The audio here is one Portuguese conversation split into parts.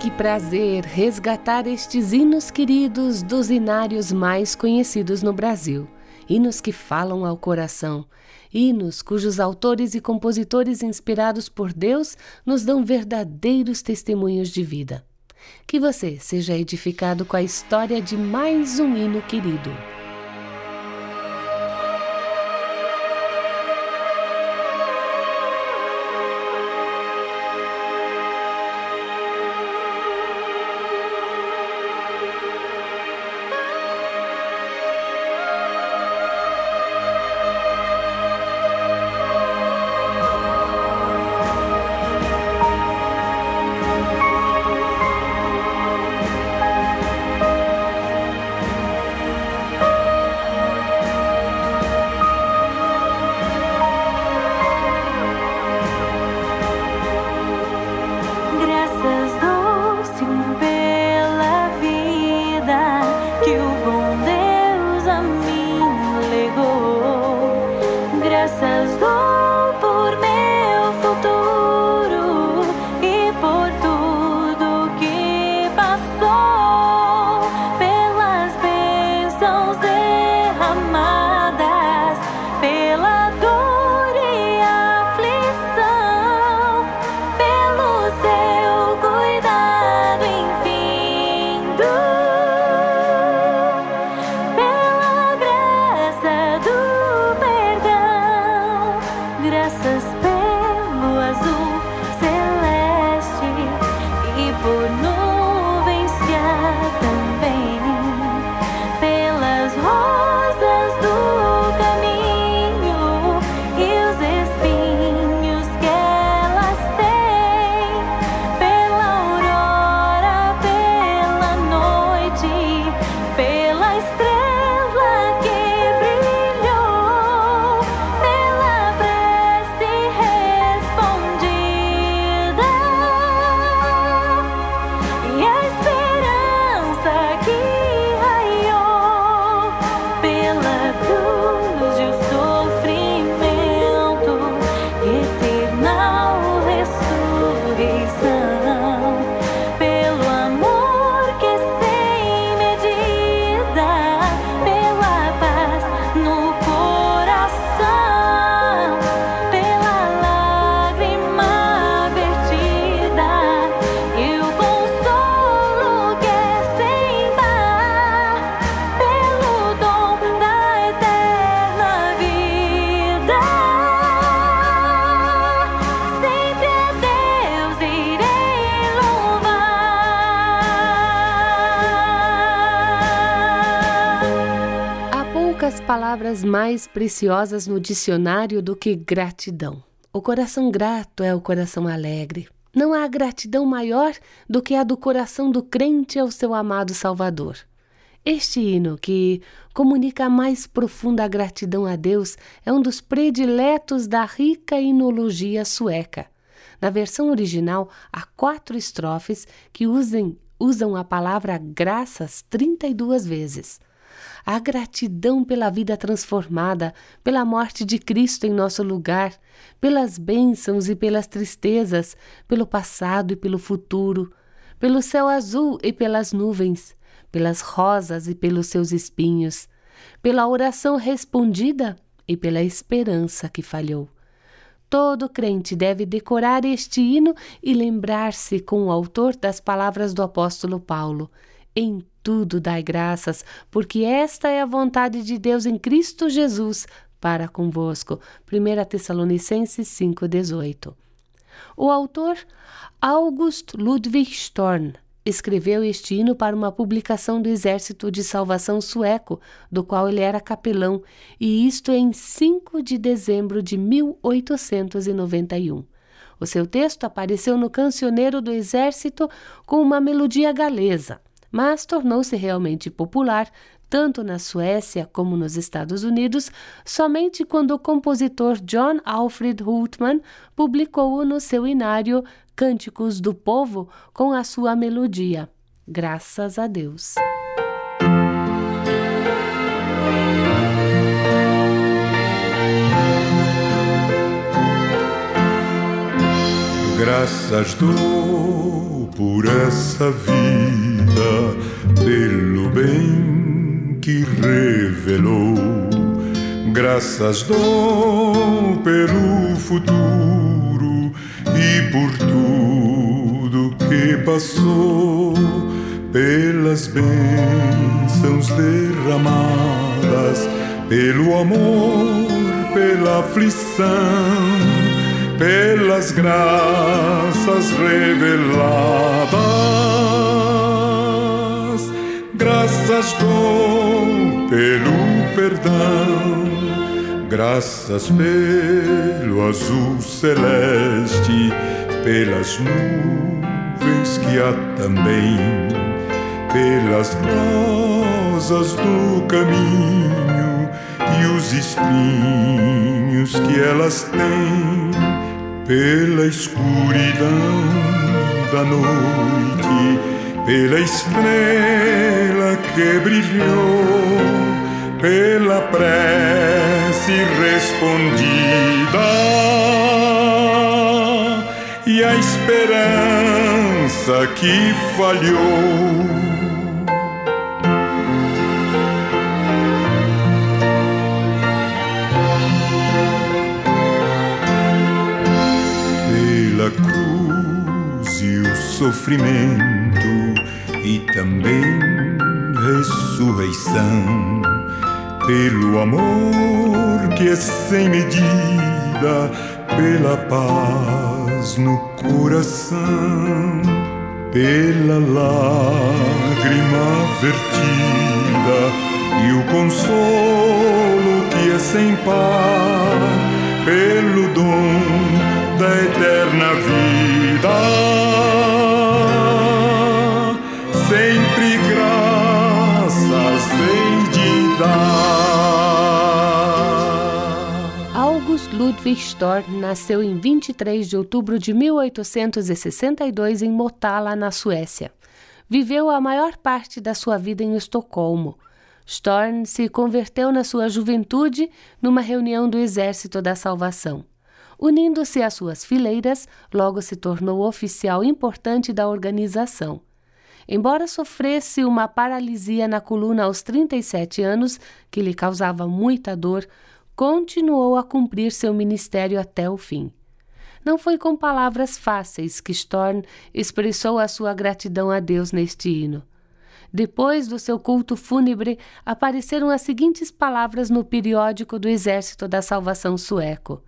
Que prazer resgatar estes hinos queridos dos hinários mais conhecidos no Brasil. Hinos que falam ao coração, hinos cujos autores e compositores inspirados por Deus nos dão verdadeiros testemunhos de vida. Que você seja edificado com a história de mais um hino querido. azul celeste e por nós. Palavras mais preciosas no dicionário do que gratidão. O coração grato é o coração alegre. Não há gratidão maior do que a do coração do crente ao seu amado Salvador. Este hino, que comunica a mais profunda gratidão a Deus, é um dos prediletos da rica hinologia sueca. Na versão original, há quatro estrofes que usem, usam a palavra graças 32 vezes a gratidão pela vida transformada, pela morte de Cristo em nosso lugar, pelas bênçãos e pelas tristezas, pelo passado e pelo futuro, pelo céu azul e pelas nuvens, pelas rosas e pelos seus espinhos, pela oração respondida e pela esperança que falhou. Todo crente deve decorar este hino e lembrar-se com o autor das palavras do apóstolo Paulo: em tudo dai graças, porque esta é a vontade de Deus em Cristo Jesus para convosco. 1 Tessalonicenses 5,18. O autor, August Ludwig Storn, escreveu este hino para uma publicação do Exército de Salvação Sueco, do qual ele era capelão, e isto em 5 de dezembro de 1891. O seu texto apareceu no Cancioneiro do Exército com uma melodia galesa. Mas tornou-se realmente popular tanto na Suécia como nos Estados Unidos, somente quando o compositor John Alfred Hultman publicou-o no seu inário Cânticos do Povo com a sua melodia. Graças a Deus. Graças dou por essa vida, pelo bem que revelou. Graças dou pelo futuro e por tudo que passou, pelas bênçãos derramadas, pelo amor, pela aflição pelas graças reveladas. Graças pelo perdão, graças pelo azul celeste, pelas nuvens que há também, pelas rosas do caminho e os espinhos que elas têm pela escuridão da noite, pela estrela que brilhou, pela prece respondida. E a esperança que falhou sofrimento e também ressurreição. Pelo amor que é sem medida, pela paz no coração, pela lágrima vertida e o consolo que é sem par, pelo dom da eterna vida. Ludwig Storm nasceu em 23 de outubro de 1862 em Motala, na Suécia. Viveu a maior parte da sua vida em Estocolmo. Storm se converteu na sua juventude numa reunião do Exército da Salvação. Unindo-se às suas fileiras, logo se tornou oficial importante da organização. Embora sofresse uma paralisia na coluna aos 37 anos, que lhe causava muita dor, continuou a cumprir seu ministério até o fim. Não foi com palavras fáceis que Storm expressou a sua gratidão a Deus neste hino. Depois do seu culto fúnebre, apareceram as seguintes palavras no periódico do Exército da Salvação Sueco.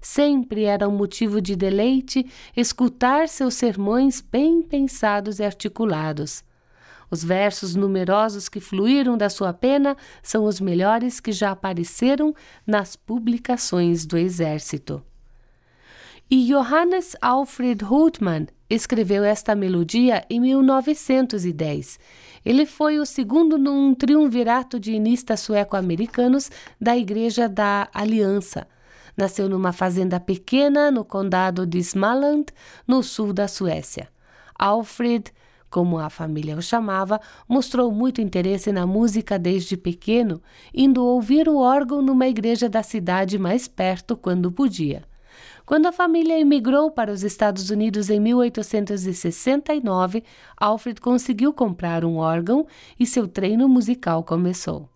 Sempre era um motivo de deleite escutar seus sermões bem pensados e articulados. Os versos numerosos que fluíram da sua pena são os melhores que já apareceram nas publicações do Exército. E Johannes Alfred Hultmann escreveu esta melodia em 1910. Ele foi o segundo num triunvirato de inistas sueco-americanos da Igreja da Aliança. Nasceu numa fazenda pequena no condado de Smaland, no sul da Suécia. Alfred como a família o chamava, mostrou muito interesse na música desde pequeno, indo ouvir o órgão numa igreja da cidade mais perto quando podia. Quando a família emigrou para os Estados Unidos em 1869, Alfred conseguiu comprar um órgão e seu treino musical começou.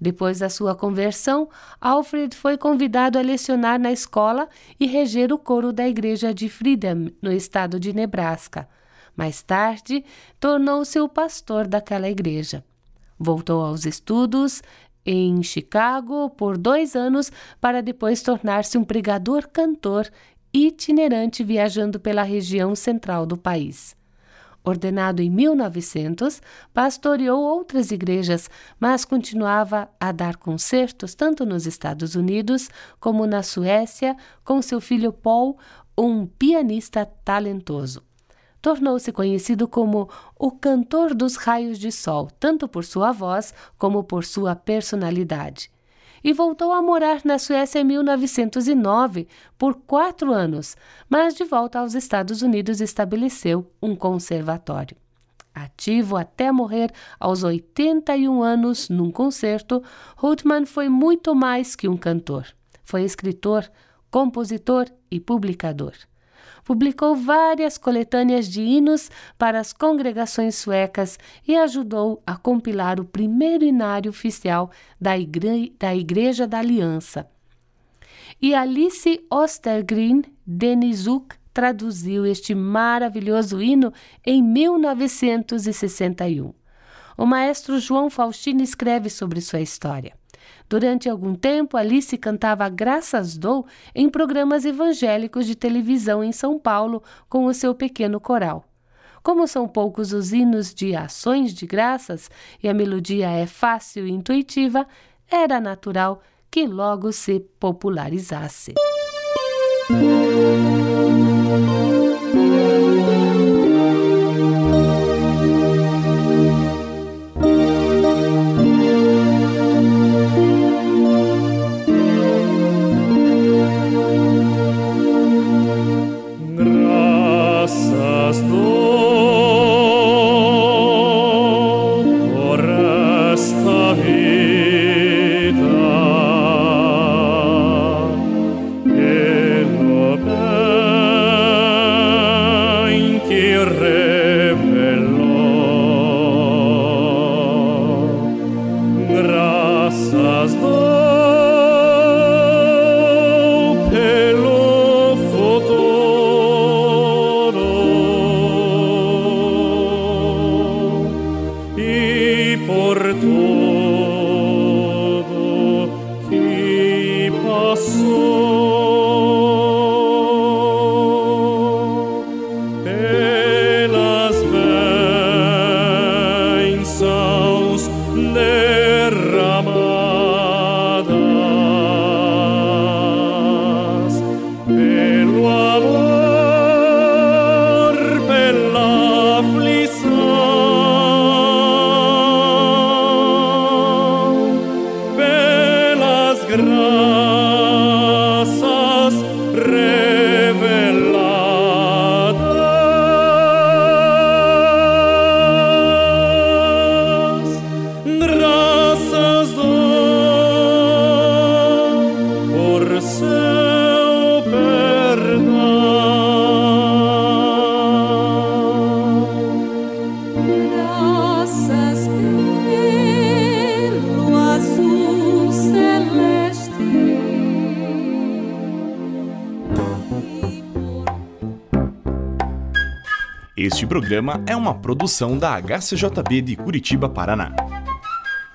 Depois da sua conversão, Alfred foi convidado a lecionar na escola e reger o coro da igreja de Freedom, no estado de Nebraska. Mais tarde, tornou-se o pastor daquela igreja. Voltou aos estudos em Chicago por dois anos para depois tornar-se um pregador-cantor itinerante viajando pela região central do país. Ordenado em 1900, pastoreou outras igrejas, mas continuava a dar concertos tanto nos Estados Unidos como na Suécia com seu filho Paul, um pianista talentoso. Tornou-se conhecido como o cantor dos raios de sol, tanto por sua voz como por sua personalidade. E voltou a morar na Suécia em 1909 por quatro anos, mas de volta aos Estados Unidos estabeleceu um conservatório. Ativo até morrer aos 81 anos num concerto, Hultmann foi muito mais que um cantor. Foi escritor, compositor e publicador. Publicou várias coletâneas de hinos para as congregações suecas e ajudou a compilar o primeiro inário oficial da, igre da Igreja da Aliança. E Alice Ostergren Denizuk traduziu este maravilhoso hino em 1961. O maestro João Faustino escreve sobre sua história. Durante algum tempo, Alice cantava Graças Dou em programas evangélicos de televisão em São Paulo com o seu pequeno coral. Como são poucos os hinos de ações de graças e a melodia é fácil e intuitiva, era natural que logo se popularizasse. por tu Este programa é uma produção da HCJB de Curitiba, Paraná.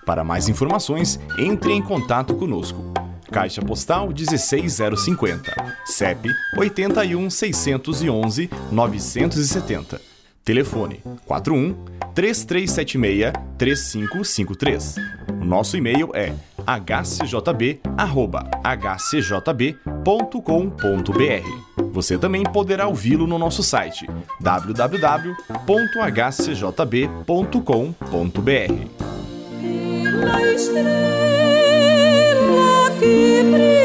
Para mais informações, entre em contato conosco. Caixa Postal 16050, CEP 81 611 970. Telefone 41 3376 3553. O nosso e-mail é hcjb@hcjb.com.br. Você também poderá ouvi-lo no nosso site www.hcjb.com.br.